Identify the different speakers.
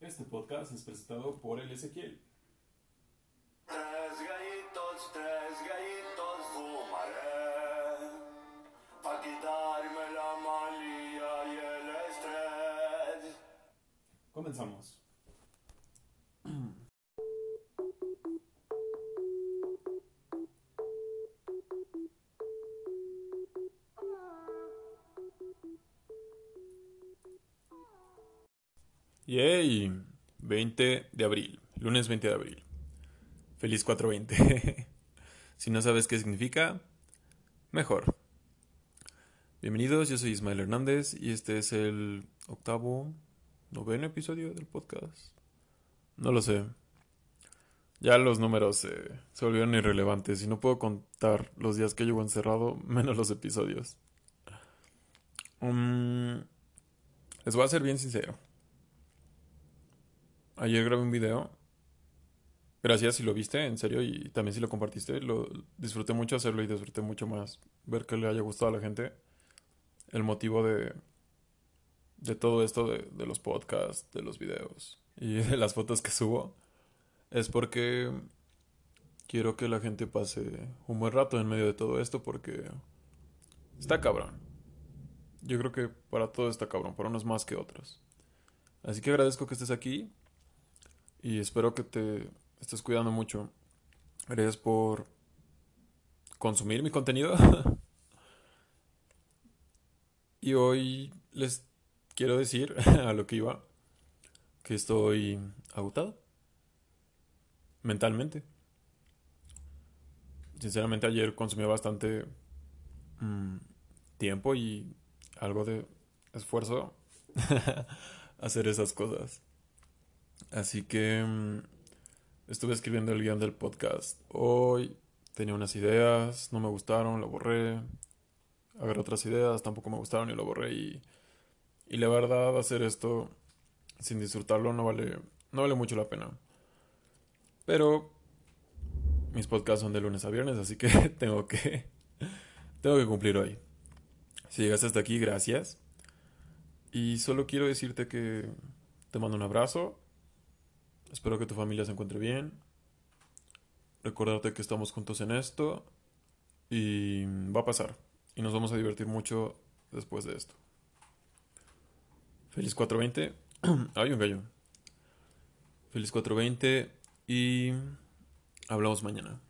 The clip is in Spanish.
Speaker 1: Este podcast es presentado por el Ezequiel.
Speaker 2: Tres gallitos, tres gallitos fumaré Pa' quitarme la malía y el estrés
Speaker 1: Comenzamos. Yay, 20 de abril, lunes 20 de abril. Feliz 420. si no sabes qué significa, mejor. Bienvenidos, yo soy Ismael Hernández y este es el octavo, noveno episodio del podcast. No lo sé. Ya los números se volvieron irrelevantes y no puedo contar los días que llevo encerrado, menos los episodios. Mm, les voy a ser bien sincero. Ayer grabé un video. Gracias si lo viste, en serio, y también si lo compartiste. Lo disfruté mucho hacerlo y disfruté mucho más ver que le haya gustado a la gente. El motivo de, de todo esto, de, los podcasts, de los videos y de las fotos que subo, es porque quiero que la gente pase un buen rato en medio de todo esto porque está cabrón. Yo creo que para todo está cabrón, para unos más que otros. Así que agradezco que estés aquí y espero que te estés cuidando mucho. Gracias por consumir mi contenido. y hoy les quiero decir a lo que iba que estoy agotado mentalmente. Sinceramente ayer consumí bastante mm, tiempo y algo de esfuerzo hacer esas cosas. Así que mm, estuve escribiendo el guion del podcast. Hoy tenía unas ideas, no me gustaron, lo borré. Agarré otras ideas, tampoco me gustaron y lo borré. Y, y la verdad, hacer esto sin disfrutarlo no vale, no vale mucho la pena. Pero mis podcasts son de lunes a viernes, así que tengo que, tengo que cumplir hoy. Si llegaste hasta aquí, gracias. Y solo quiero decirte que te mando un abrazo. Espero que tu familia se encuentre bien. Recordarte que estamos juntos en esto. Y va a pasar. Y nos vamos a divertir mucho después de esto. Feliz 420. Hay un gallo. Feliz 420 y hablamos mañana.